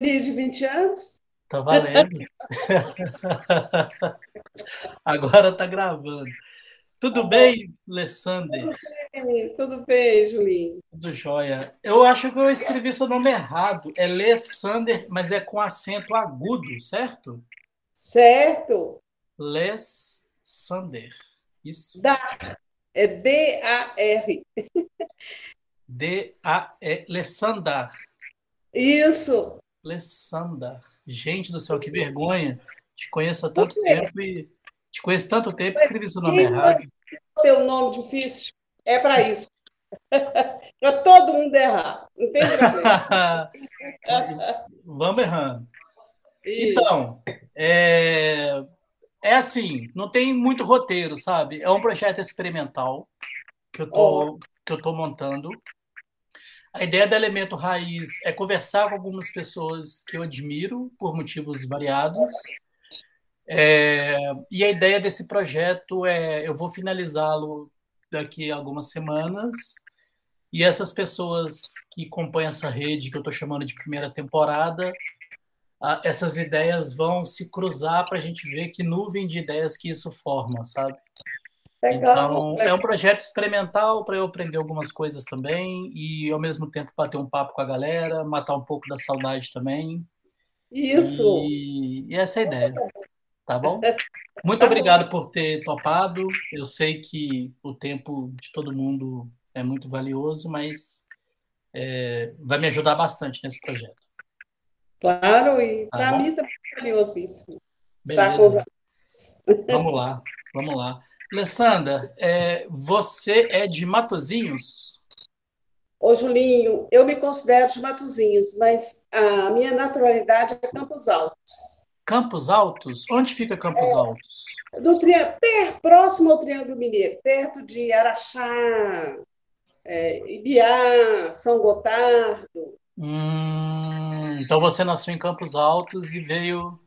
de 20 anos. Tá valendo. Agora tá gravando. Tudo tá bem, Alessander? Tudo bem, tudo bem, Julinho. Tudo jóia. Eu acho que eu escrevi seu nome errado. É Alessander, mas é com acento agudo, certo? Certo. Alessander. Isso. Da. É D-A-R. D-A-E. Lessandar. Isso. Lessandar. Gente do céu, que vergonha. Te conheço há tanto tempo e te conheço tanto tempo e escrevi seu nome errado. Teu nome difícil é para isso. para todo mundo errar. Não tem problema. Vamos errando. Isso. Então, é, é assim, não tem muito roteiro, sabe? É um projeto experimental que eu tô, oh. que eu tô montando. A ideia do elemento raiz é conversar com algumas pessoas que eu admiro por motivos variados. É, e a ideia desse projeto é, eu vou finalizá-lo daqui a algumas semanas. E essas pessoas que compõem essa rede que eu estou chamando de primeira temporada essas ideias vão se cruzar para a gente ver que nuvem de ideias que isso forma, sabe? Legal, então, legal. é um projeto experimental para eu aprender algumas coisas também e, ao mesmo tempo, bater um papo com a galera, matar um pouco da saudade também. Isso! E, e essa é a ideia, tá bom? Muito obrigado por ter topado. Eu sei que o tempo de todo mundo é muito valioso, mas é, vai me ajudar bastante nesse projeto. Claro, e tá para mim também é valiosíssimo. Amigos. Vamos lá, vamos lá. Alessandra, é, você é de Matozinhos? Ô, Julinho, eu me considero de Matozinhos, mas a minha naturalidade é Campos Altos. Campos Altos? Onde fica Campos é, Altos? Do per, próximo ao Triângulo Mineiro, perto de Araxá, é, Ibiá, São Gotardo. Hum, então você nasceu em Campos Altos e veio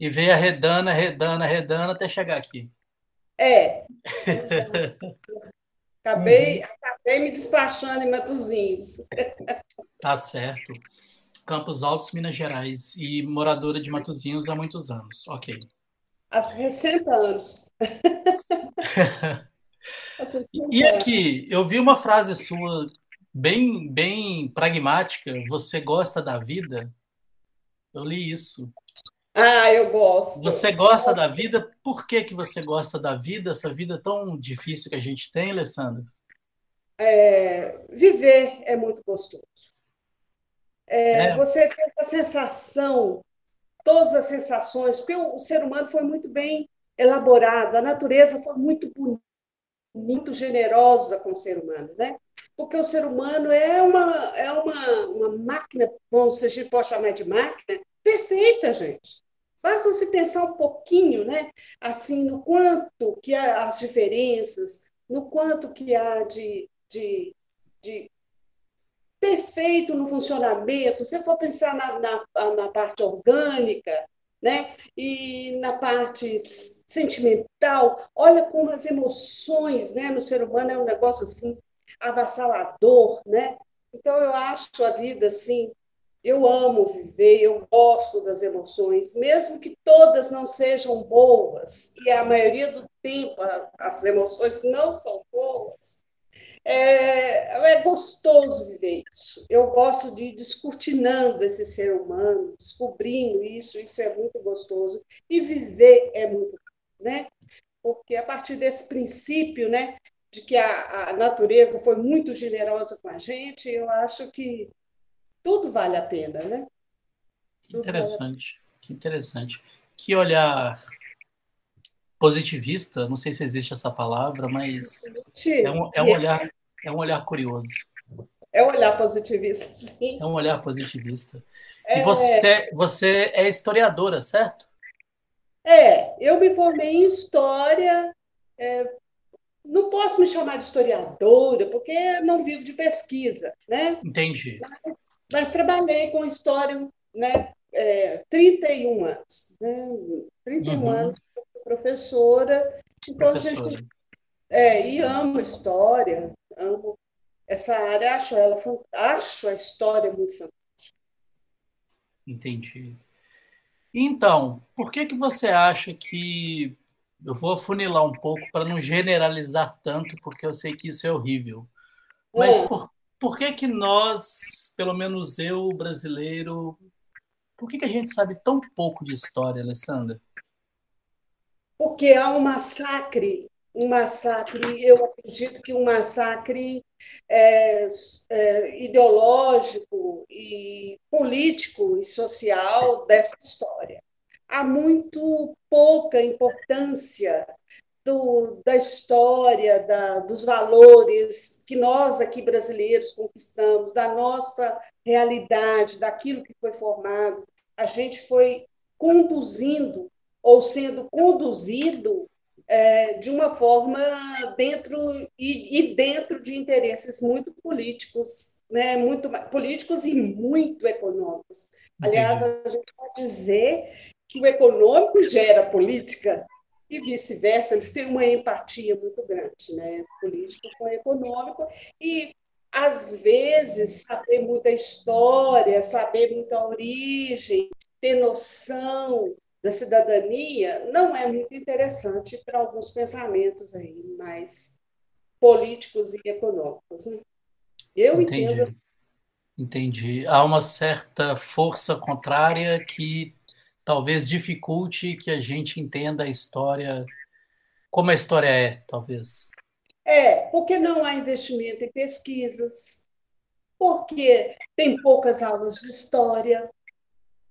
e veio arredando, arredando, arredando até chegar aqui. É. acabei, uhum. acabei me despachando em Matozinhos. Tá certo. Campos Altos, Minas Gerais, e moradora de Matozinhos há muitos anos. Ok. Há 60 anos. e aqui, eu vi uma frase sua bem, bem pragmática. Você gosta da vida? Eu li isso. Ah, eu gosto. Você gosta da vida? Por que, que você gosta da vida? Essa vida tão difícil que a gente tem, Alessandra? É, viver é muito gostoso. É, é. Você tem a sensação, todas as sensações, porque o, ser humano foi muito bem elaborado, a natureza foi muito bonita, muito generosa com o ser humano, né? porque o ser humano é uma, é uma, uma máquina, bom, se a gente pode chamar de máquina, perfeita, gente. Basta se pensar um pouquinho, né? Assim, no quanto que há as diferenças, no quanto que há de, de, de perfeito no funcionamento. Se for pensar na, na, na parte orgânica, né? E na parte sentimental, olha como as emoções, né, no ser humano é um negócio assim avassalador, né? Então eu acho a vida assim, eu amo viver, eu gosto das emoções, mesmo que todas não sejam boas, e a maioria do tempo as emoções não são boas, é, é gostoso viver isso. Eu gosto de ir descortinando esse ser humano, descobrindo isso, isso é muito gostoso. E viver é muito, né? Porque a partir desse princípio, né, de que a, a natureza foi muito generosa com a gente, eu acho que tudo vale a pena, né? Que interessante, vale que interessante. Que olhar positivista, não sei se existe essa palavra, mas é um, é um olhar é um olhar curioso. É um olhar positivista, sim. É um olhar positivista. É... E você, você é historiadora, certo? É, eu me formei em história é, não posso me chamar de historiadora, porque não vivo de pesquisa, né? Entendi. Mas, mas trabalhei com história, né? É, 31 anos, né? 31 uhum. anos professora. Então, professora. a gente. É, e amo história, amo essa área, acho ela acho a história muito fantástica. Entendi. Então, por que, que você acha que. Eu vou afunilar um pouco para não generalizar tanto, porque eu sei que isso é horrível. Mas é. por, por que, que nós, pelo menos eu, brasileiro, por que, que a gente sabe tão pouco de história, Alessandra? Porque há um massacre, um massacre, eu acredito que um massacre é, é, ideológico e político e social dessa história. Há muito pouca importância do, da história, da, dos valores que nós aqui brasileiros conquistamos, da nossa realidade, daquilo que foi formado. A gente foi conduzindo ou sendo conduzido é, de uma forma dentro e, e, dentro de interesses muito políticos, né, muito políticos e muito econômicos. Aliás, a gente pode dizer que o econômico gera política e vice-versa, eles têm uma empatia muito grande, né, político com econômico e às vezes saber muita história, saber muita origem, ter noção da cidadania não é muito interessante para alguns pensamentos aí mais políticos e econômicos. Né? Eu Entendi. entendo. Entendi. Há uma certa força contrária que talvez dificulte que a gente entenda a história como a história é, talvez. É, porque não há investimento em pesquisas, porque tem poucas aulas de história,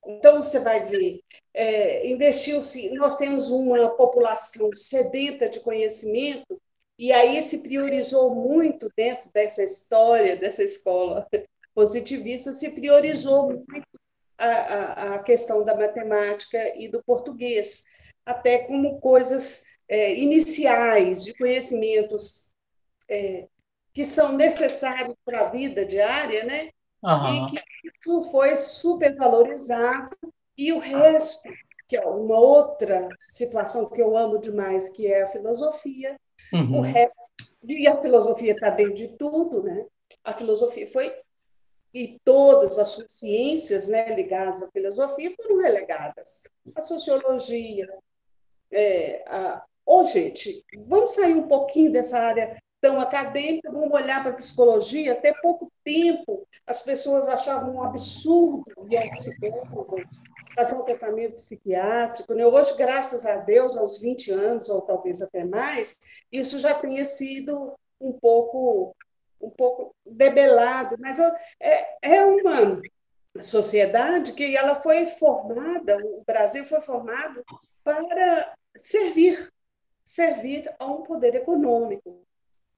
então, você vai ver, é, investiu-se, nós temos uma população sedenta de conhecimento, e aí se priorizou muito dentro dessa história, dessa escola positivista, se priorizou muito a, a, questão da matemática e do português, até como coisas é, iniciais de conhecimentos é, que são necessários para a vida diária, né? Uhum. E que isso foi supervalorizado, e o resto, que é uma outra situação que eu amo demais, que é a filosofia, uhum. o resto, e a filosofia está dentro de tudo, né? A filosofia foi e todas as suas ciências né, ligadas à filosofia foram relegadas. A sociologia, é, a... Oh, gente, vamos sair um pouquinho dessa área tão acadêmica, vamos olhar para a psicologia. Até pouco tempo, as pessoas achavam um absurdo ir ao psicólogo, fazer um tratamento psiquiátrico. Né? Hoje, graças a Deus, aos 20 anos, ou talvez até mais, isso já tenha sido um pouco um pouco debelado, mas é, é uma sociedade que ela foi formada, o Brasil foi formado para servir, servir a um poder econômico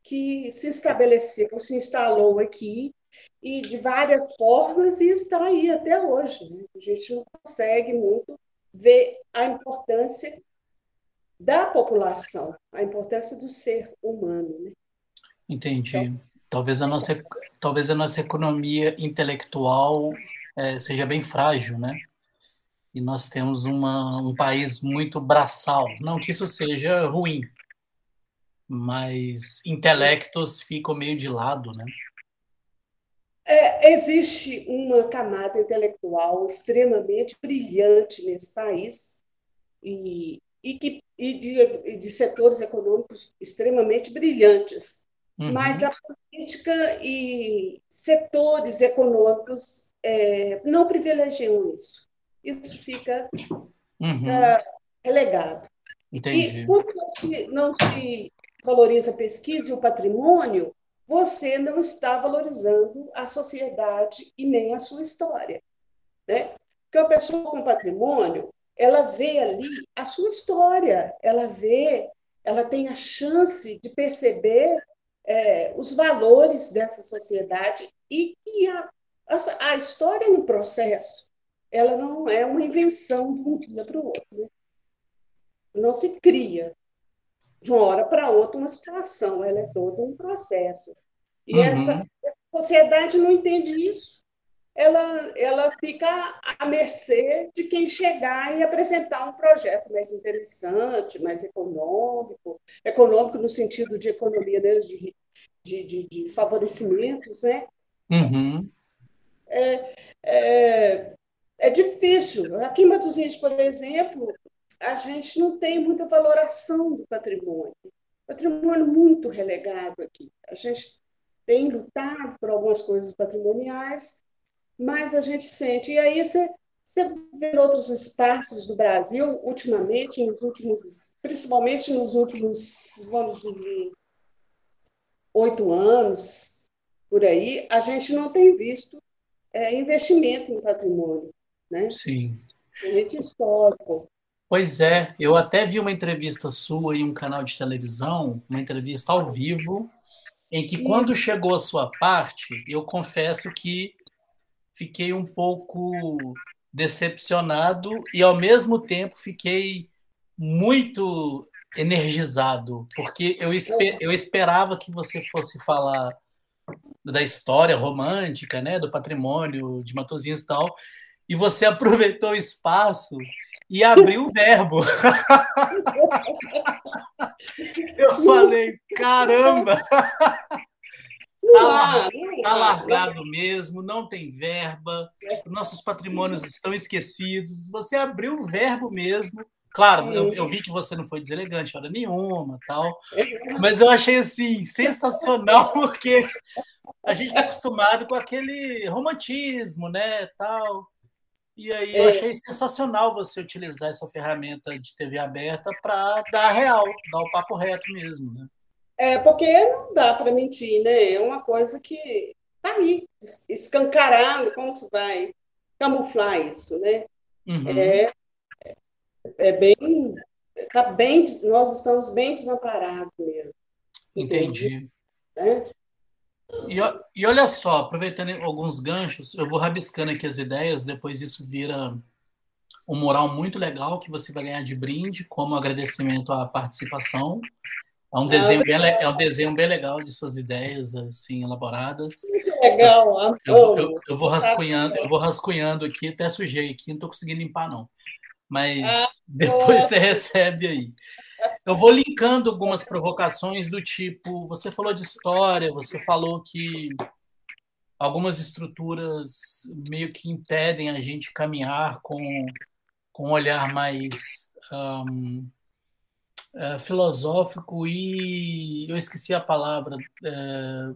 que se estabeleceu, se instalou aqui e de várias formas e está aí até hoje. Né? A gente não consegue muito ver a importância da população, a importância do ser humano. Né? Entendi. Então, talvez a nossa talvez a nossa economia intelectual é, seja bem frágil, né? E nós temos uma, um país muito braçal. Não que isso seja ruim, mas intelectos ficam meio de lado, né? É, existe uma camada intelectual extremamente brilhante nesse país e, e, que, e, de, de setores econômicos extremamente brilhantes, uhum. mas a política e setores econômicos é, não privilegiam isso. Isso fica uhum. é, relegado. Entendi. E quando não se valoriza a pesquisa e o patrimônio, você não está valorizando a sociedade e nem a sua história. Né? Porque uma pessoa com patrimônio, ela vê ali a sua história, ela vê, ela tem a chance de perceber é, os valores dessa sociedade e que a, a, a, história é um processo, ela não é uma invenção de um dia para o outro. Né? Não se cria, de uma hora para outra uma situação, ela é todo um processo. E uhum. essa sociedade não entende isso. Ela, ela fica à mercê de quem chegar e apresentar um projeto mais interessante, mais econômico, econômico no sentido de economia né, de, de, de, de favorecimentos, né? Uhum. É, é, é difícil. Aqui em Matosinhos, por exemplo, a gente não tem muita valoração do patrimônio. Patrimônio muito relegado aqui. A gente tem lutado por algumas coisas patrimoniais, mas a gente sente. E aí você, você vê outros espaços do Brasil, ultimamente, nos últimos, principalmente nos últimos, vamos dizer, oito anos, por aí, a gente não tem visto é, investimento em patrimônio. Né? Sim. Investimento histórico. Pois é, eu até vi uma entrevista sua em um canal de televisão, uma entrevista ao vivo, em que quando chegou a sua parte, eu confesso que fiquei um pouco decepcionado e ao mesmo tempo fiquei muito energizado, porque eu, esper eu esperava que você fosse falar da história romântica, né, do patrimônio de Matosinhos e tal, e você aproveitou o espaço e abriu o verbo. Eu falei, caramba! Tá, tá largado mesmo, não tem verba, nossos patrimônios estão esquecidos. Você abriu o verbo mesmo. Claro, eu, eu, vi que você não foi deselegante hora nenhuma, tal, mas eu achei assim sensacional porque a gente está acostumado com aquele romantismo, né, tal. E aí eu é. achei sensacional você utilizar essa ferramenta de TV aberta para dar real, dar o papo reto mesmo, né? É, porque não dá para mentir, né? É uma coisa que tá aí, escancarado, como se vai camuflar isso, né? Uhum. É, é bem, tá bem, nós estamos bem desamparados mesmo. Entendi. É? E, e olha só, aproveitando alguns ganchos, eu vou rabiscando aqui as ideias, depois isso vira um moral muito legal que você vai ganhar de brinde, como agradecimento à participação. É um desenho bem, é um desenho bem legal de suas ideias assim elaboradas. Legal, eu, eu, eu, eu vou rascunhando, eu vou rascunhando aqui, até sujei aqui, não estou conseguindo limpar não. Mas ah, depois você recebe aí. Eu vou linkando algumas provocações do tipo: você falou de história, você falou que algumas estruturas meio que impedem a gente caminhar com, com um olhar mais um, é, filosófico e eu esqueci a palavra é,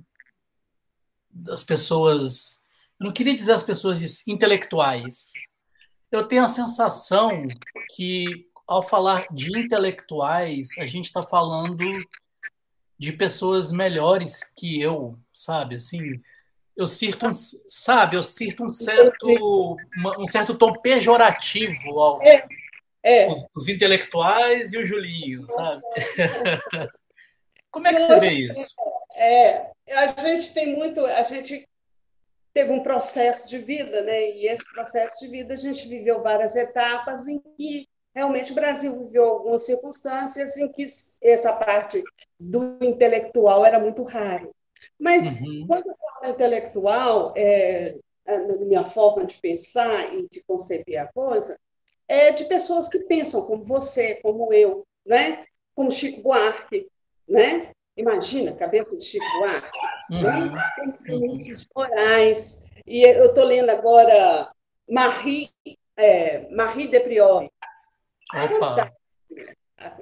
das pessoas. Eu não queria dizer as pessoas intelectuais. Eu tenho a sensação que ao falar de intelectuais, a gente está falando de pessoas melhores que eu, sabe? Assim, eu sinto, um, sabe, eu sinto um certo, um certo tom pejorativo ao, é, é. Os, os, intelectuais e o Julinho, sabe? Como é que você vê isso? É, a gente tem muito, a gente teve um processo de vida, né? E esse processo de vida a gente viveu várias etapas em que realmente o Brasil viveu algumas circunstâncias em que essa parte do intelectual era muito raro. Mas uhum. quando eu falo intelectual, é, na minha forma de pensar e de conceber a coisa, é de pessoas que pensam como você, como eu, né? como Chico Buarque. Né? Imagina a cabeça de Chico Buarque. Uhum. Né? Moraes. E eu estou lendo agora Marie, é, Marie de Priori, Opa.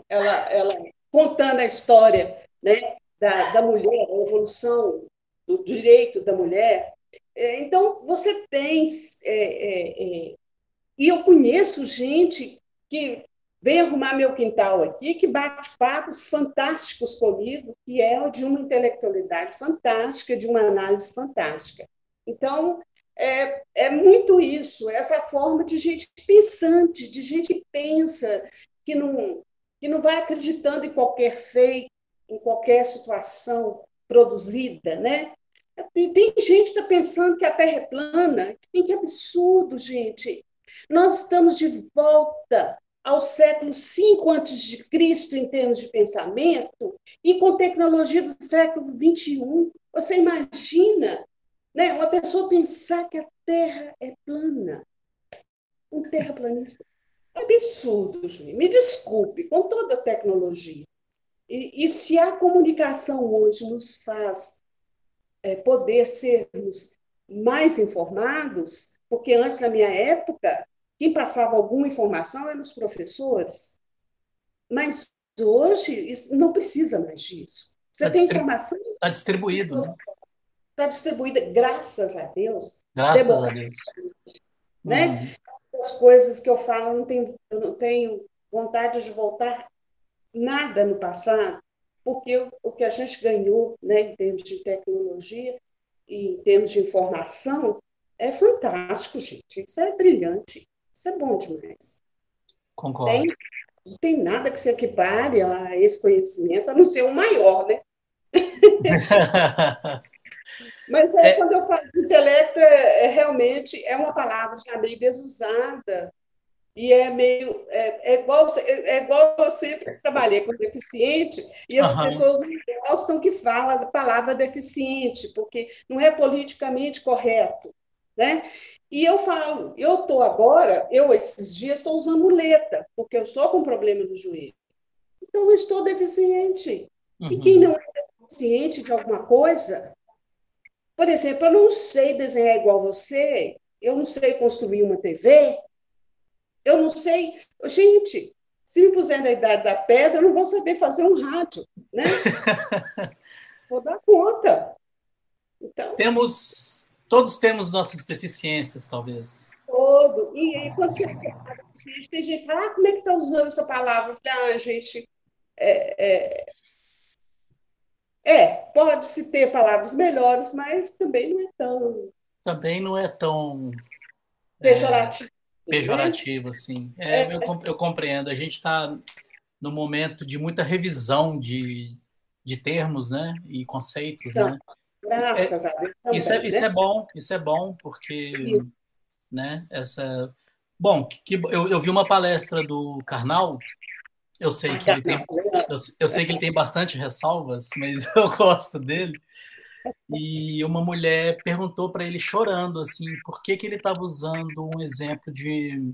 Ela, ela contando a história né, da, da mulher, a evolução do direito da mulher. É, então, você tem. É, é, é, e eu conheço gente que vem arrumar meu quintal aqui, que bate papos fantásticos comigo, que é de uma intelectualidade fantástica, de uma análise fantástica. Então, é, é muito isso, essa forma de gente pensante, de gente que pensa, que não, que não vai acreditando em qualquer feito, em qualquer situação produzida, né? Tem, tem gente que está pensando que a Terra é plana. Que absurdo, gente. Nós estamos de volta ao século V Cristo em termos de pensamento e com tecnologia do século XXI. Você imagina né? Uma pessoa pensar que a Terra é plana. Um terraplanista. Absurdo, Juninho. Me desculpe, com toda a tecnologia. E, e se a comunicação hoje nos faz é, poder sermos mais informados, porque antes, na minha época, quem passava alguma informação eram os professores. Mas hoje não precisa mais disso. Você tá tem informação. Está distribuído, né? Está distribuída, graças a Deus. Graças a Deus. Né? Uhum. As coisas que eu falo, não tenho, eu não tenho vontade de voltar nada no passado, porque o, que a gente ganhou né, em termos de tecnologia em termos de informação é fantástico, gente. Isso é brilhante. Isso é bom demais. Concordo. Tem, não tem nada que se equipare a esse conhecimento, a não ser o maior, né? Mas é, é, quando eu falo de intelecto, é, é, realmente é uma palavra já meio desusada e é meio é, é igual é, é, igual eu sempre trabalhei com deficiente e as uhum. pessoas não gostam que fala a palavra deficiente porque não é politicamente correto, né? E eu falo, eu estou agora, eu esses dias estou usando muleta porque eu estou com problema no joelho, então eu estou deficiente. Uhum. E quem não é deficiente de alguma coisa, por exemplo, eu não sei desenhar igual você, eu não sei construir uma TV, eu não sei. Gente, se me puser na idade da pedra, eu não vou saber fazer um rádio, né? vou dar conta. Então, temos, todos temos nossas deficiências, talvez. Todo. E aí, quando você tem gente que fala, ah, como é que está usando essa palavra? Ah, gente, é, é, é pode-se ter palavras melhores, mas também não é tão. Também não é tão. Pejorativo. É pejorativo, assim. É, é, eu, eu compreendo. A gente está no momento de muita revisão de, de termos, né? E conceitos, então, né? Graças é, a Deus. Também, isso, é, né? isso é bom, isso é bom, porque, Sim. né? Essa... Bom, que, eu, eu vi uma palestra do Karnal, eu sei que ele tem, eu, eu sei que ele tem bastante ressalvas, mas eu gosto dele. E uma mulher perguntou para ele chorando assim, por que, que ele estava usando um exemplo de,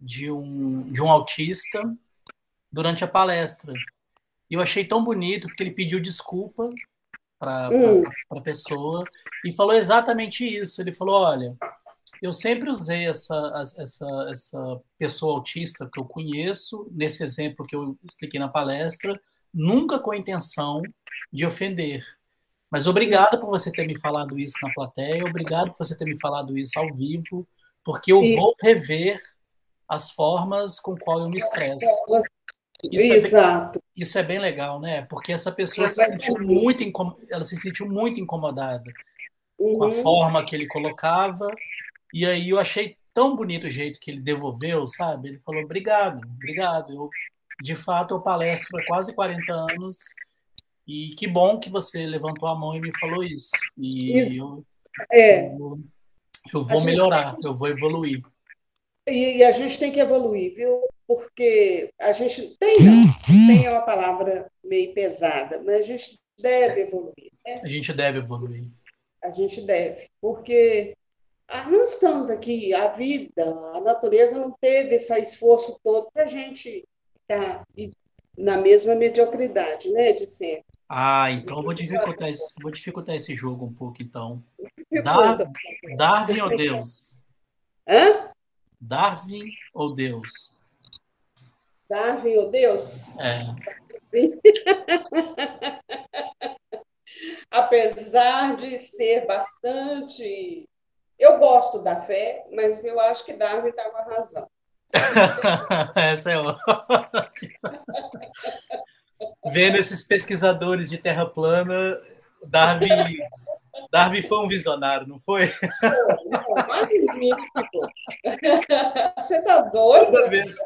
de, um, de um autista durante a palestra. E eu achei tão bonito porque ele pediu desculpa para hum. a pessoa e falou exatamente isso. Ele falou: Olha, eu sempre usei essa, essa, essa pessoa autista que eu conheço, nesse exemplo que eu expliquei na palestra, nunca com a intenção de ofender. Mas obrigado por você ter me falado isso na plateia, obrigado por você ter me falado isso ao vivo, porque eu Sim. vou rever as formas com qual eu me expresso. Isso Exato. É bem, isso é bem legal, né? Porque essa pessoa se sentiu muito ela se sentiu muito incomodada uhum. com a uhum. forma que ele colocava. E aí eu achei tão bonito o jeito que ele devolveu, sabe? Ele falou: "Obrigado, obrigado. Eu de fato eu palestro há quase 40 anos e que bom que você levantou a mão e me falou isso. E isso. Eu, é. eu, eu vou melhorar, eu vou evoluir. E, e, a gente tem que evoluir, viu? Porque a gente tem, não, tem uma palavra meio pesada, mas a gente deve evoluir. Né? A gente deve evoluir. A gente deve, porque ah, não estamos aqui, a vida, a natureza não teve esse esforço todo para a gente estar na mesma mediocridade, né, de sempre. Ah, então vou dificultar, esse, vou dificultar esse jogo um pouco, então. Dar, Darwin ou Deus? Hã? Darwin ou Deus? Darwin ou Deus? É. Apesar de ser bastante. Eu gosto da fé, mas eu acho que Darwin está com a razão. Essa é ótima vendo esses pesquisadores de terra plana, Darwin, Darwin foi um visionário, não foi? Não. Você está doido? Toda vez.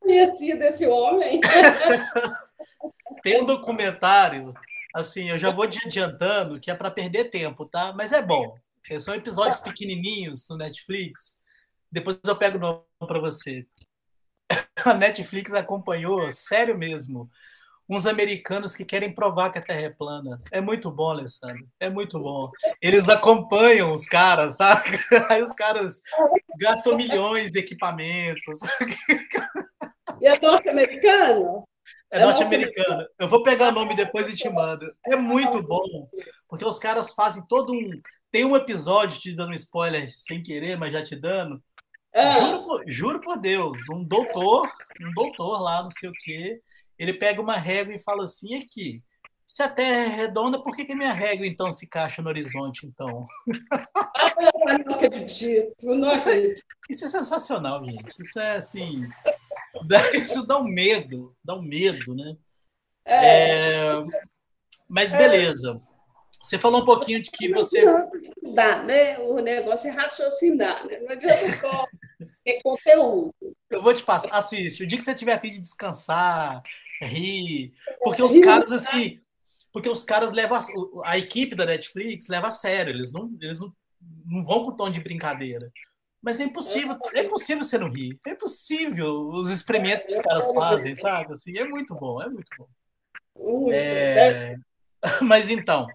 Conhecido esse homem. Tem um documentário, assim, eu já vou te adiantando que é para perder tempo, tá? Mas é bom. São episódios pequenininhos no Netflix. Depois eu pego o nome para você. A Netflix acompanhou, sério mesmo, uns americanos que querem provar que a Terra é plana. É muito bom, Alessandro. É muito bom. Eles acompanham os caras, sabe? Aí os caras gastam milhões de equipamentos. E é norte-americano? É norte-americana. Eu vou pegar o nome depois e te mando. É muito bom, porque os caras fazem todo um. Tem um episódio te dando spoiler sem querer, mas já te dando. É. Juro, por, juro por Deus, um doutor, um doutor lá, não sei o quê, ele pega uma régua e fala assim: aqui, se a Terra é redonda, por que, que minha régua então se encaixa no horizonte, então? não acredito, não isso, é, isso é sensacional, gente. Isso é assim. Isso dá um medo, dá um medo, né? É. É, mas beleza. Você falou um pouquinho de que você. Dá, né? O negócio é raciocinar, né? Não adianta só ter conteúdo. Eu vou te passar, assiste. O dia que você tiver fim de descansar, rir. Porque os caras, assim. Porque os caras levam. A, a equipe da Netflix leva a sério. Eles não, eles não, não vão com tom de brincadeira. Mas é impossível, é impossível você não rir. É impossível os experimentos que os caras fazem, sabe? Assim, é muito bom, é muito bom. É... Mas então,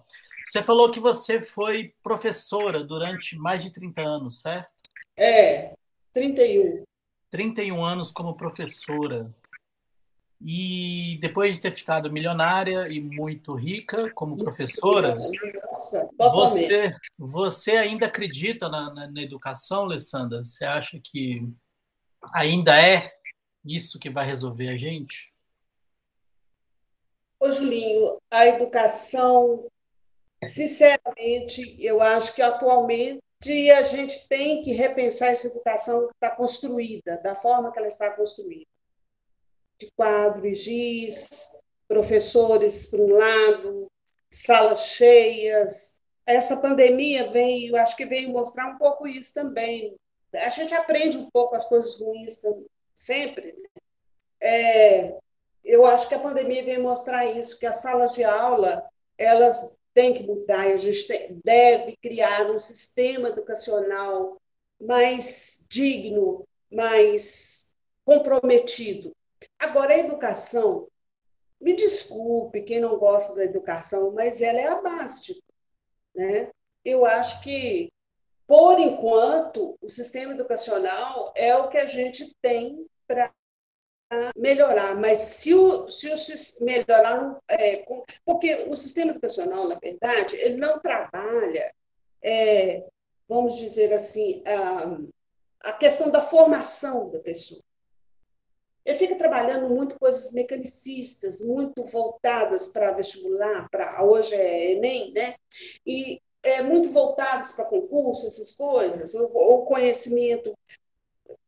você falou que você foi professora durante mais de 30 anos, certo? É, 31. 31 anos como professora. E depois de ter ficado milionária e muito rica como professora, Nossa, você, você ainda acredita na, na, na, educação, Alessandra? Você acha que ainda é isso que vai resolver a gente? Ô, Julinho, a educação, sinceramente, eu acho que atualmente a gente tem que repensar essa educação que está construída, da forma que ela está construída de quadro e giz, professores para um lado, salas cheias. Essa pandemia veio, acho que veio mostrar um pouco isso também. A gente aprende um pouco as coisas ruins sempre. Né? É, eu acho que a pandemia veio mostrar isso, que as salas de aula elas têm que mudar, a gente tem, deve criar um sistema educacional mais digno, mais comprometido Agora, a educação, me desculpe quem não gosta da educação, mas ela é a base Né? Eu acho que, por enquanto, o sistema educacional é o que a gente tem para melhorar, mas se o, se o melhorar, é, porque o sistema educacional, na verdade, ele não trabalha, é, vamos dizer assim, a, a questão da formação da pessoa. Ele fica trabalhando muito coisas mecanicistas, muito voltadas para vestibular, para hoje é Enem, né? E é, muito voltadas para concurso, essas coisas, o conhecimento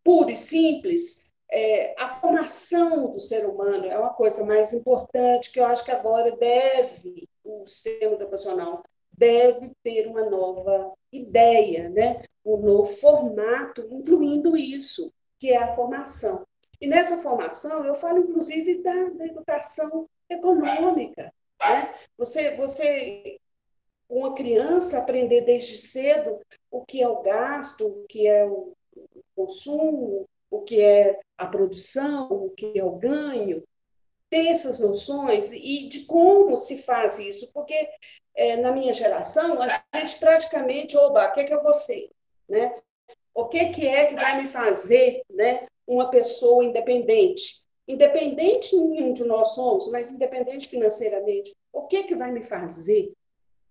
puro e simples. É, a formação do ser humano é uma coisa mais importante que eu acho que agora deve, o sistema educacional deve ter uma nova ideia, né? um novo formato, incluindo isso, que é a formação. E nessa formação, eu falo inclusive da, da educação econômica. Né? Você, você, uma criança, aprender desde cedo o que é o gasto, o que é o consumo, o que é a produção, o que é o ganho, ter essas noções e de como se faz isso, porque é, na minha geração a gente praticamente, oba, o que é que eu vou ser? Né? O que, que é que vai me fazer né, uma pessoa independente. Independente nenhum de nós somos, mas independente financeiramente. O que, que vai me fazer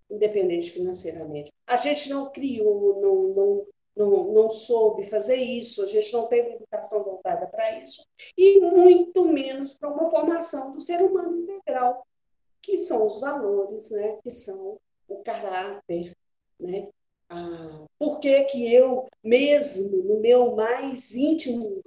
independente financeiramente? A gente não criou, não, não, não, não soube fazer isso, a gente não teve educação voltada para isso, e muito menos para uma formação do ser humano integral, que são os valores, né? que são o caráter, né? Ah, por que, que eu, mesmo no meu mais íntimo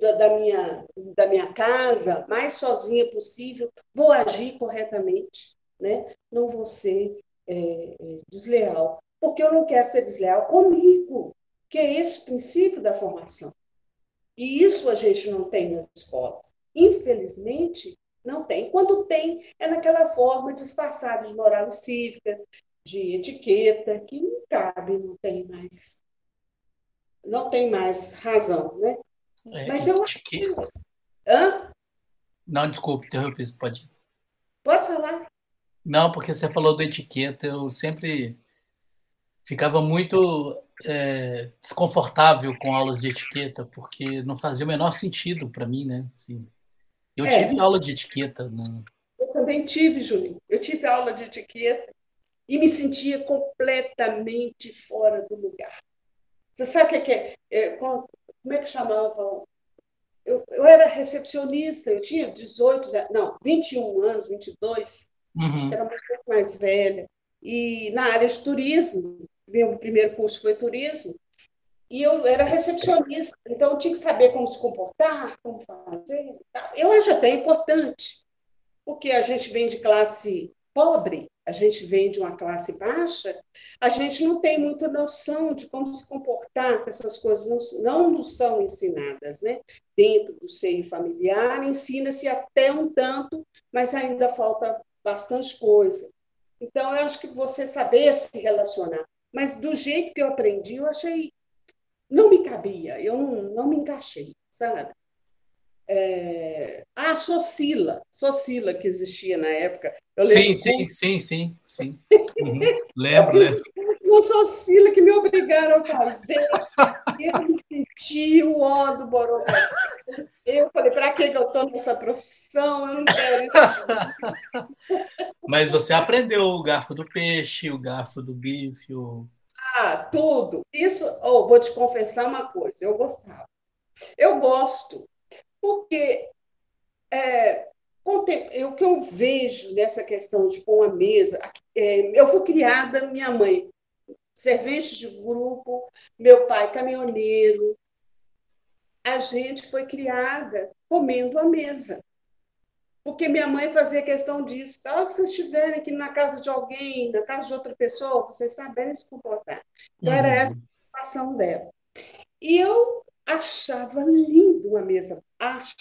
da, da, minha, da minha casa, mais sozinha possível, vou agir corretamente, né? não vou ser é, desleal, porque eu não quero ser desleal comigo, que é esse princípio da formação. E isso a gente não tem nas escolas. Infelizmente, não tem. Quando tem, é naquela forma disfarçada de moral cívica, de etiqueta, que não cabe, não tem mais. Não tem mais razão, né? É, Mas eu acho que. Hã? Não, desculpe, interrompi, pode. Pode falar. Não, porque você falou do etiqueta, eu sempre ficava muito é, desconfortável com aulas de etiqueta, porque não fazia o menor sentido para mim, né? Assim, Eu é. tive aula de etiqueta. Né? Eu também tive, Julinho. Eu tive aula de etiqueta e me sentia completamente fora do lugar. Você sabe o que é? é como é que chamava? Eu, eu era recepcionista, eu tinha 18, não, 21 anos, 22, uhum. era um pouco mais velha. E na área de turismo, meu primeiro curso foi turismo, e eu era recepcionista, então eu tinha que saber como se comportar, como fazer. Eu acho até importante, porque a gente vem de classe pobre, a gente vem de uma classe baixa, a gente não tem muita noção de como se comportar, essas coisas não, não são ensinadas, né? Dentro do seio familiar, ensina-se até um tanto, mas ainda falta bastante coisa. Então, eu acho que você saber se relacionar. Mas do jeito que eu aprendi, eu achei. Não me cabia, eu não, não me encaixei, sabe? É... Ah, Socila, Socila que existia na época. Sim, sim, sim, sim, sim, uhum. Lembro, lembro. Uma Socila que me obrigaram a fazer. eu senti o ó do. Eu falei, para que eu estou nessa profissão? Eu não quero isso. Mas você aprendeu o garfo do peixe, o garfo do bife, o... Ah, tudo. Isso, oh, vou te confessar uma coisa, eu gostava. Eu gosto, porque é, o que eu vejo nessa questão de pôr a mesa, é, eu fui criada, minha mãe, servente de grupo, meu pai, caminhoneiro. A gente foi criada comendo à mesa. Porque minha mãe fazia questão disso. A hora que vocês estiverem aqui na casa de alguém, na casa de outra pessoa, vocês saberem se comportar. Então, uhum. era essa a preocupação dela. E eu achava lindo uma mesa. Acho,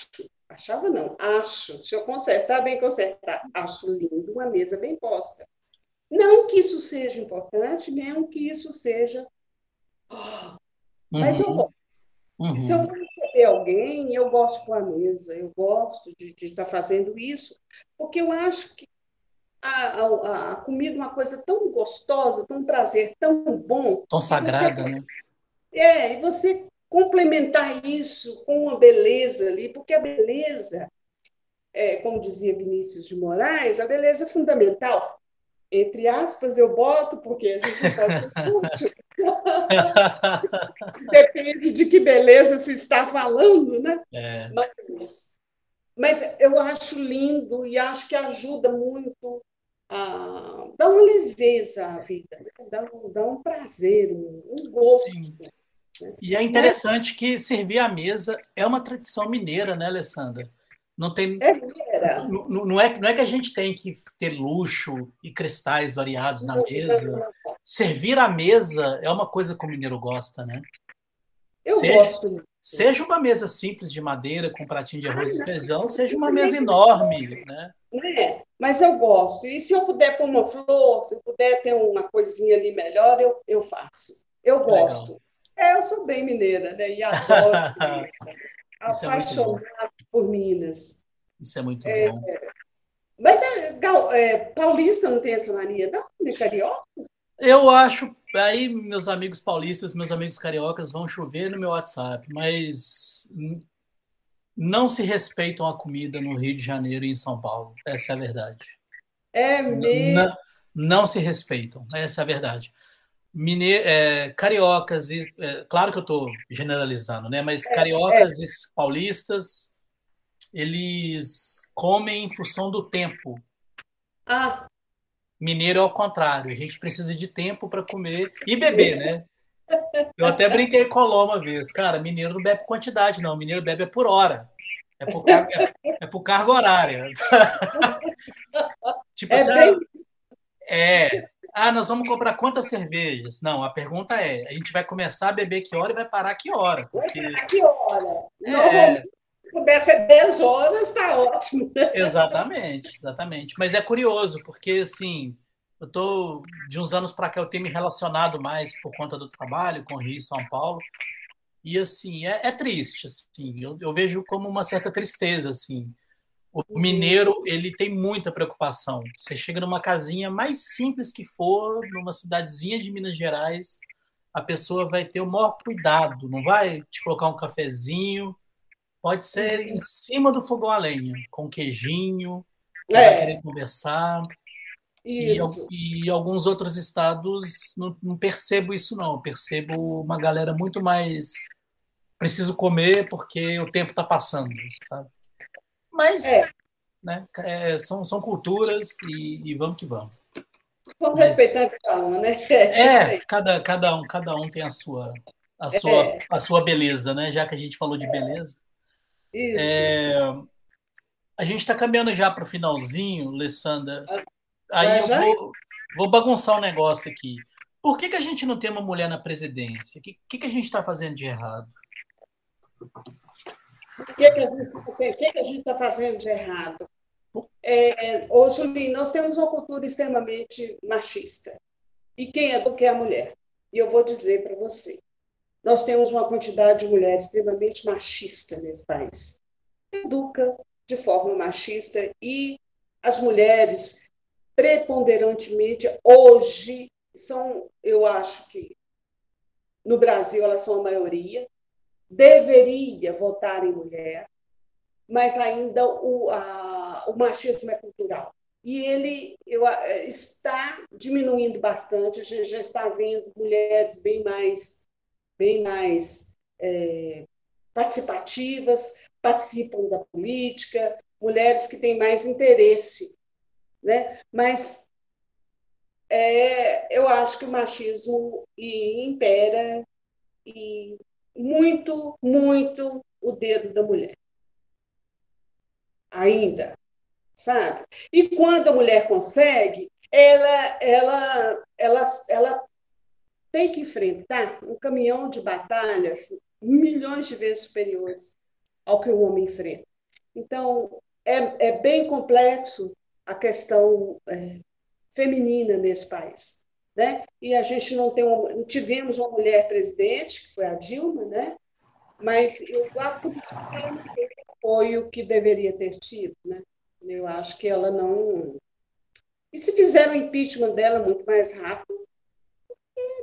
achava não, acho. Se eu consertar, bem consertar. Acho lindo uma mesa bem posta. Não que isso seja importante, nem que isso seja. Oh, mas eu gosto. Uhum. Se eu vou receber alguém, eu gosto com a mesa, eu gosto de, de, estar fazendo isso, porque eu acho que a, a, a, comida é uma coisa tão gostosa, tão prazer, tão bom. Tão sagrada, você, né? É, e você complementar isso com uma beleza ali, porque a beleza, é, como dizia Vinícius de Moraes, a beleza é fundamental. Entre aspas, eu boto, porque a gente pode Depende de que beleza se está falando, né? É. Mas, mas eu acho lindo e acho que ajuda muito a dar uma leveza à vida, né? dá, um, dá um prazer, um, um gosto. Sim. E é interessante que servir à mesa é uma tradição mineira, né, Alessandra? Não tem. É não, não, é, não é que a gente tem que ter luxo e cristais variados na mesa. Servir à mesa é uma coisa que o mineiro gosta, né? Eu seja, gosto. Seja uma mesa simples de madeira com um pratinho de arroz ah, e feijão, seja uma mesa enorme, né? É, mas eu gosto. E se eu puder pôr uma flor, se eu puder ter uma coisinha ali melhor, eu, eu faço. Eu gosto. Legal. É, eu sou bem mineira, né? E adoro. É apaixonada é por Minas. Isso é muito é, bom. Mas é, é, paulista não tem essa mania, não? De carioca? Eu acho. Aí, meus amigos paulistas, meus amigos cariocas vão chover no meu WhatsApp, mas não se respeitam a comida no Rio de Janeiro e em São Paulo. Essa é a verdade. É mesmo? Não, não se respeitam. Essa é a verdade. Mine, é, cariocas e é, claro que eu estou generalizando, né? Mas é, cariocas é. e paulistas eles comem em função do tempo. Ah. Mineiro é ao contrário, a gente precisa de tempo para comer e beber, né? Eu até brinquei com o Ló uma vez, cara, mineiro não bebe quantidade, não, mineiro bebe é por hora. É por carga, é por carga horária. tipo é, assim, bem... é, ah, nós vamos comprar quantas cervejas? Não, a pergunta é: a gente vai começar a beber que hora e vai parar que hora? Porque... Vai parar que hora? É... Ser 10 horas, está ótimo. Exatamente, exatamente. Mas é curioso, porque assim, eu tô de uns anos para cá eu tenho me relacionado mais por conta do trabalho com Rio e São Paulo. E assim, é, é triste, assim, eu, eu vejo como uma certa tristeza, assim o mineiro, ele tem muita preocupação. Você chega numa casinha mais simples que for, numa cidadezinha de Minas Gerais, a pessoa vai ter o maior cuidado, não vai te colocar um cafezinho, Pode ser em cima do fogão a lenha, com queijinho, é. querer conversar. Isso. E, e alguns outros estados não, não, percebo isso, não. Eu percebo uma galera muito mais. Preciso comer porque o tempo está passando, sabe? Mas é. Né, é, são, são culturas e, e vamos que vamos. Vamos Mas, respeitar cada um, né? É, cada, cada, um, cada um tem a sua, a, sua, é. a sua beleza, né? Já que a gente falou de beleza. Isso. É, a gente está caminhando já para o finalzinho, Alessandra. Aí eu vou, vou bagunçar um negócio aqui. Por que, que a gente não tem uma mulher na presidência? O que, que, que a gente está fazendo de errado? O que, que a gente está fazendo de errado? É, ô, Julinho, nós temos uma cultura extremamente machista. E quem é do que é a mulher? E eu vou dizer para você: nós temos uma quantidade de mulheres extremamente machista nesse país. Educa de forma machista e as mulheres, preponderantemente, hoje, são, eu acho que no Brasil elas são a maioria, deveria votar em mulher, mas ainda o, a, o machismo é cultural. E ele eu, está diminuindo bastante, a gente já está vendo mulheres bem mais, bem mais é, participativas, participam da política, mulheres que têm mais interesse. Né? Mas é, eu acho que o machismo impera e muito, muito o dedo da mulher ainda, sabe? E quando a mulher consegue, ela, ela, ela, ela tem que enfrentar um caminhão de batalhas milhões de vezes superiores ao que o homem enfrenta. Então, é, é bem complexo a questão é, feminina nesse país. Né? E a gente não tem uma, tivemos uma mulher presidente, que foi a Dilma, né? mas eu acho que teve apoio que deveria ter tido. Né? Eu acho que ela não. E se fizeram o impeachment dela muito mais rápido,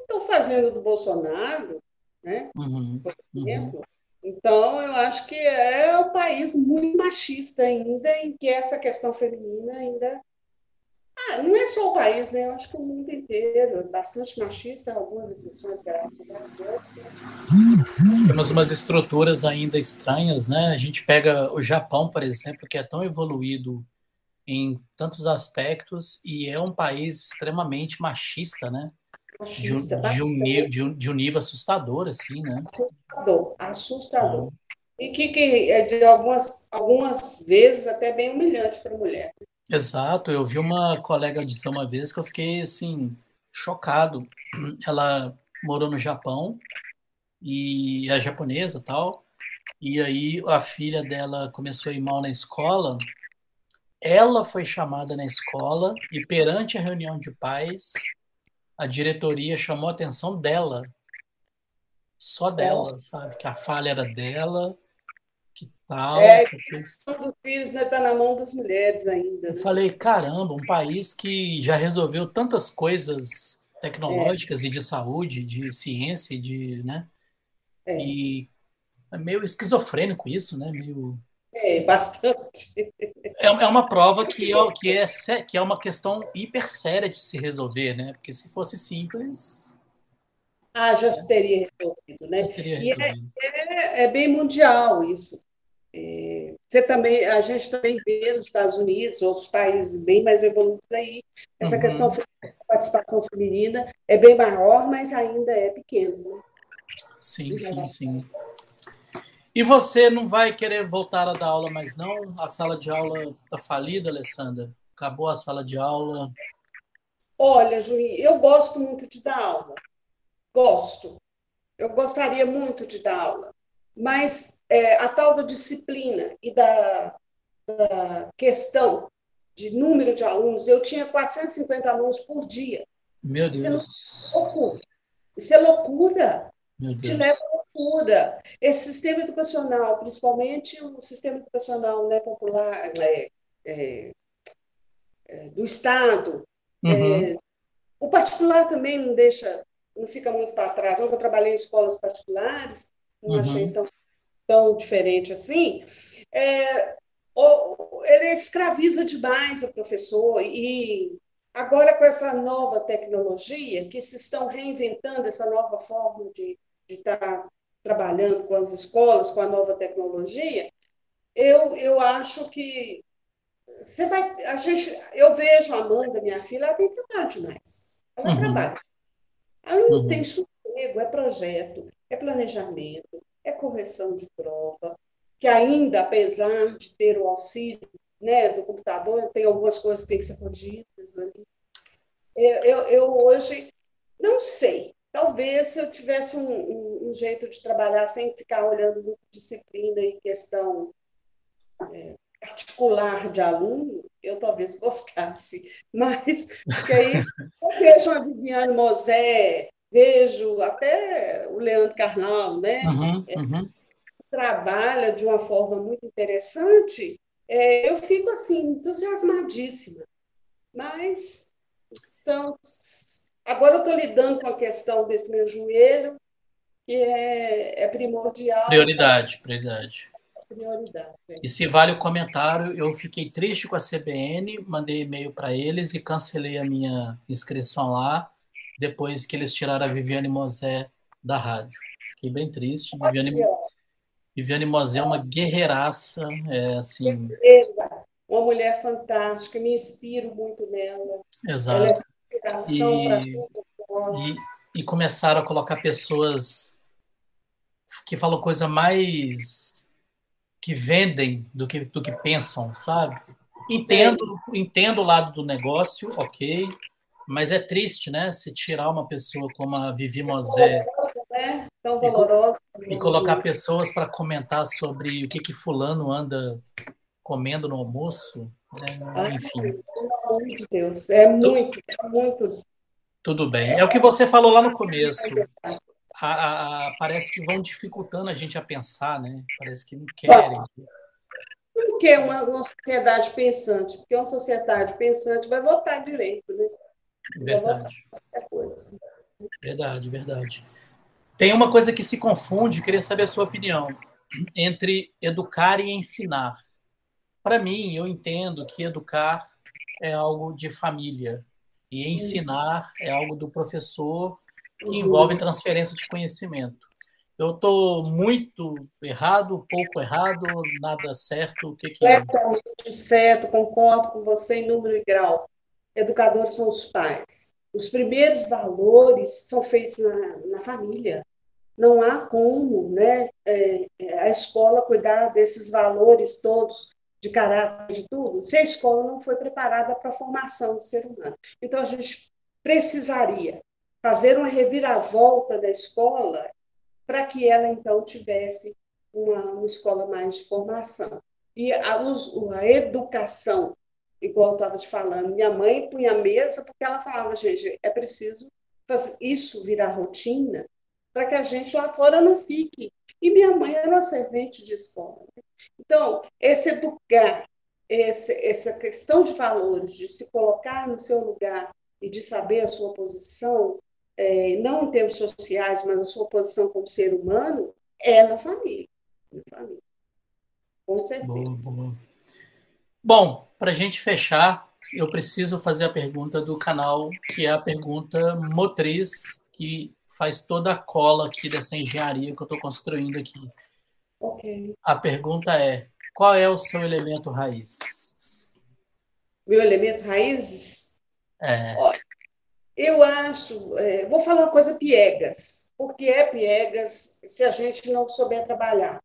estão fazendo do Bolsonaro, né? Uhum, por exemplo. Uhum. Então, eu acho que é um país muito machista ainda, em que essa questão feminina ainda ah, não é só o país, né? Eu acho que o mundo inteiro é bastante machista, algumas exceções, graças Temos umas estruturas ainda estranhas, né? A gente pega o Japão, por exemplo, que é tão evoluído em tantos aspectos e é um país extremamente machista, né? Machista, de, um, de, um, nível, de, um, nível assustador, assim, né? Assustador, assustador. E que, que é de algumas, algumas vezes até bem humilhante para a mulher. Exato, eu vi uma colega dizer uma vez que eu fiquei assim chocado. Ela morou no Japão e é japonesa tal. E aí a filha dela começou a ir mal na escola. Ela foi chamada na escola e perante a reunião de pais, a diretoria chamou a atenção dela. Só dela, sabe? Que a falha era dela que tal. É, a questão filhos está né, tá na mão das mulheres ainda. Né? Eu falei, caramba, um país que já resolveu tantas coisas tecnológicas é. e de saúde, de ciência, de, né? É. E é meio esquizofrênico isso, né? Meio é, bastante. É, é uma prova que é, que, é, que é uma questão hiper séria de se resolver, né? Porque se fosse simples, ah, já se teria resolvido, né? Teria resolvido. E é, é, é, bem mundial isso. É, você também, a gente também vê nos Estados Unidos, outros países bem mais evoluídos aí, essa uhum. questão da participação feminina é bem maior, mas ainda é pequeno. Né? Sim, sim, sim. E você não vai querer voltar a dar aula mais não? A sala de aula está falida, Alessandra? Acabou a sala de aula? Olha, Juí, eu gosto muito de dar aula. Gosto. Eu gostaria muito de dar aula, mas é, a tal da disciplina e da, da questão de número de alunos, eu tinha 450 alunos por dia. Meu Deus. Isso é loucura. Isso é loucura. Te leva a loucura. Esse sistema educacional, principalmente o sistema educacional né, popular é, é, é do Estado, uhum. É, o particular também não deixa não fica muito para trás. Eu trabalhei em escolas particulares, não uhum. achei tão, tão diferente assim, é, ele escraviza demais o professor e agora com essa nova tecnologia que se estão reinventando essa nova forma de, estar trabalhando com as escolas com a nova tecnologia eu, eu acho que você vai a gente eu vejo a Amanda minha filha ela tem trabalho demais ela uhum. trabalha ela não uhum. tem sossego é projeto é planejamento é correção de prova que ainda, apesar de ter o auxílio né, do computador, tem algumas coisas que têm que ser corrigidas ali. Eu, eu hoje não sei. Talvez se eu tivesse um, um, um, jeito de trabalhar sem ficar olhando muito disciplina e questão é, particular de aluno, eu talvez gostasse. Mas, porque aí eu vejo a Viviane Mosé, vejo até o Leandro Carnal, né? Uhum, uhum trabalha de uma forma muito interessante, é, eu fico assim, entusiasmadíssima. Mas estamos. Agora eu estou lidando com a questão desse meu joelho, que é, é primordial. Prioridade, prioridade. Prioridade. É. E se vale o comentário, eu fiquei triste com a CBN, mandei e-mail para eles e cancelei a minha inscrição lá, depois que eles tiraram a Viviane Mosé da rádio. Fiquei bem triste. Viviane, Viviane Mosé é uma guerreiraça, é assim. Uma mulher fantástica, me inspiro muito nela. Exato. É e, e, e, começaram a colocar pessoas que falam coisa mais que vendem do que, do que pensam, sabe? Entendo, Sim. entendo o lado do negócio, ok, mas é triste, né? Se tirar uma pessoa como a Vivi Mosé né? Tão dolorosa. E, e colocar pessoas para comentar sobre o que, que fulano anda comendo no almoço, né? enfim. Pelo amor de Deus, é muito, é muito. Tudo bem. É o que você falou lá no começo. A, a, a, parece que vão dificultando a gente a pensar, né? Parece que não querem. Por que uma, uma sociedade pensante? Porque uma sociedade pensante vai votar direito, né? Verdade. Verdade, verdade. Tem uma coisa que se confunde, queria saber a sua opinião, entre educar e ensinar. Para mim, eu entendo que educar é algo de família e ensinar é algo do professor que envolve transferência de conhecimento. Eu estou muito errado, pouco errado, nada certo? O que, que é? certo, concordo com você em número e grau. Educadores são os pais os primeiros valores são feitos na, na família. Não há como né, é, é, a escola cuidar desses valores todos, de caráter, de tudo, se a escola não foi preparada para a formação do ser humano. Então, a gente precisaria fazer uma reviravolta da escola para que ela, então, tivesse uma, uma escola mais de formação. E a, a educação igual eu estava te falando, minha mãe punha a mesa porque ela falava, gente, é preciso fazer isso virar rotina para que a gente lá fora não fique. E minha mãe era uma servente de escola. Né? Então, esse educar, esse, essa questão de valores, de se colocar no seu lugar e de saber a sua posição, é, não em termos sociais, mas a sua posição como ser humano, é na família. Na família. Com certeza. Boa, boa. Bom, para a gente fechar, eu preciso fazer a pergunta do canal, que é a pergunta motriz, que faz toda a cola aqui dessa engenharia que eu estou construindo aqui. Okay. A pergunta é: qual é o seu elemento raiz? Meu elemento raiz? É. Olha, eu acho, é, vou falar uma coisa piegas, porque é piegas se a gente não souber trabalhar.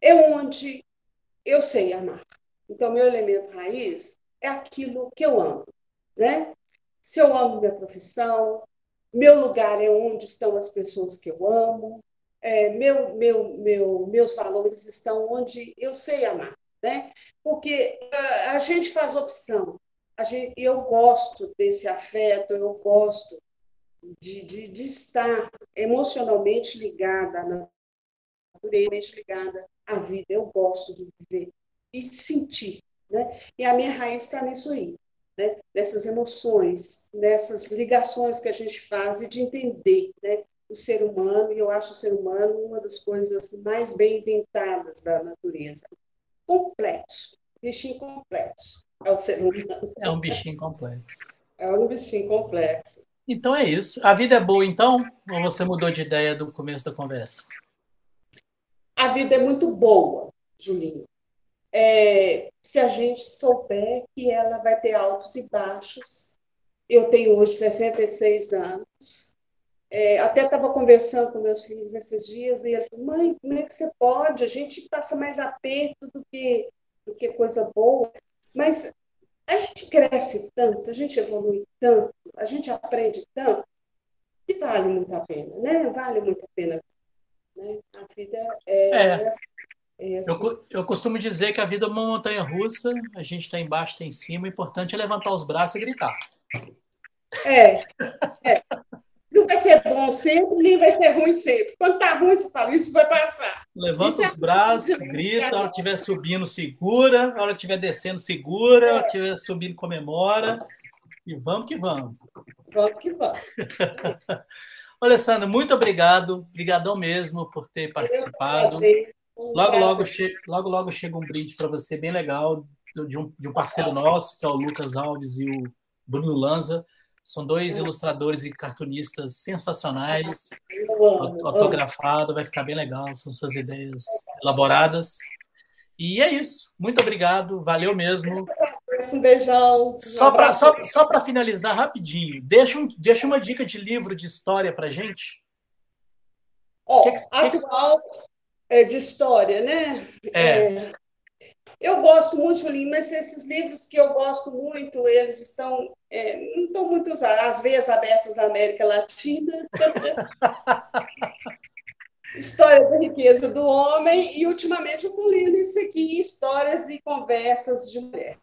É onde eu sei amar. Então, meu elemento raiz é aquilo que eu amo, né? Se eu amo minha profissão, meu lugar é onde estão as pessoas que eu amo, é, meu, meu, meu, meus valores estão onde eu sei amar, né? Porque a, a gente faz opção, a gente, eu gosto desse afeto, eu gosto de, de, de estar emocionalmente ligada à natureza, ligada à vida, eu gosto de viver e sentir. Né? E a minha raiz está nisso aí, né? nessas emoções, nessas ligações que a gente faz e de entender né? o ser humano, e eu acho o ser humano uma das coisas mais bem inventadas da natureza. Complexo, bichinho complexo é o ser humano. É um bichinho complexo. É um bichinho complexo. Então é isso. A vida é boa, então? Ou você mudou de ideia do começo da conversa? A vida é muito boa, Julinho. É, se a gente souber que ela vai ter altos e baixos. Eu tenho hoje 66 anos. É, até estava conversando com meus filhos esses dias e ele falou, mãe, como é que você pode? A gente passa mais aperto do que, do que coisa boa. Mas a gente cresce tanto, a gente evolui tanto, a gente aprende tanto, que vale muito a pena, né? Vale muito a pena. Né? A vida é. é. É eu, eu costumo dizer que a vida é uma montanha russa, a gente está embaixo, está em cima, o importante é levantar os braços e gritar. É, é não vai ser bom sempre, nem vai ser ruim sempre. Quando tá ruim, você fala, isso vai passar. Levanta isso os é... braços, grita, a hora que estiver subindo, segura, a hora que estiver descendo, segura, a hora que estiver subindo, comemora. E vamos que vamos. Vamos que vamos. Alessandra, muito obrigado. Obrigadão mesmo por ter participado. Logo, logo, che logo, logo chega um brinde para você bem legal de um, de um parceiro nosso, que é o Lucas Alves e o Bruno Lanza. São dois ilustradores e cartunistas sensacionais. Autografado, vai ficar bem legal. São suas ideias elaboradas. E é isso. Muito obrigado. Valeu mesmo. Um beijão. Só para só, só finalizar rapidinho, deixa, um, deixa uma dica de livro de história para gente. Oh, que que, atual que... de história, né? É. é. Eu gosto muito, Julinho, mas esses livros que eu gosto muito, eles estão é, não estão muito usados. As veias abertas da América Latina, História da Riqueza do Homem, e ultimamente eu estou lendo isso aqui, Histórias e Conversas de Mulher.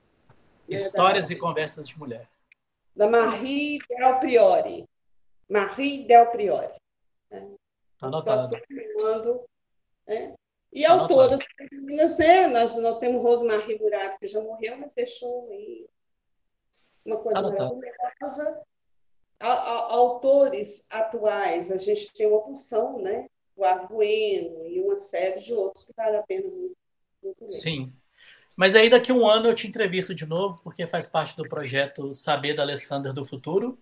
Histórias da, e Conversas de Mulher. Da Marie Del Priori. Marie Del Priori. Está né? anotado. Estou né? E tá autoras femininas, né? Nós, nós temos Rosemarie Murado, que já morreu, mas deixou aí uma coisa tá maravilhosa. Autores atuais, a gente tem uma função, né? O Argueno e uma série de outros que vale a pena muito. muito Sim. Mas aí daqui a um ano eu te entrevisto de novo, porque faz parte do projeto Saber da Alessandra do Futuro.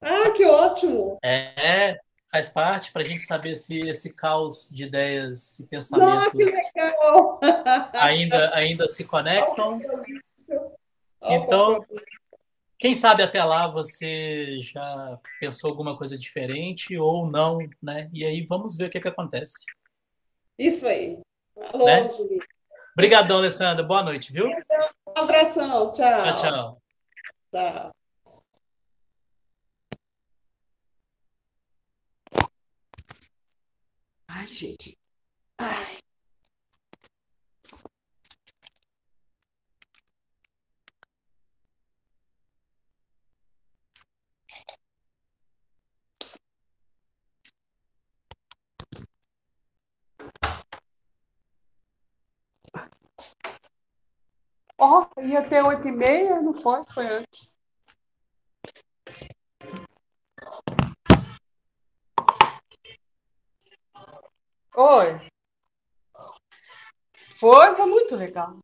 Ah, que ótimo! É, faz parte para a gente saber se esse caos de ideias e pensamentos ainda, ainda se conectam. Então, quem sabe até lá você já pensou alguma coisa diferente ou não, né? E aí vamos ver o que, que acontece. Isso aí. Alô, né? Obrigadão, Alessandra. Boa noite, viu? Um abração. Tchau. Tchau, tchau. Tchau. Ai, gente. Ai. Ó, oh, ia ter oito e meia, não foi? Foi antes. Oi. Foi, foi muito legal.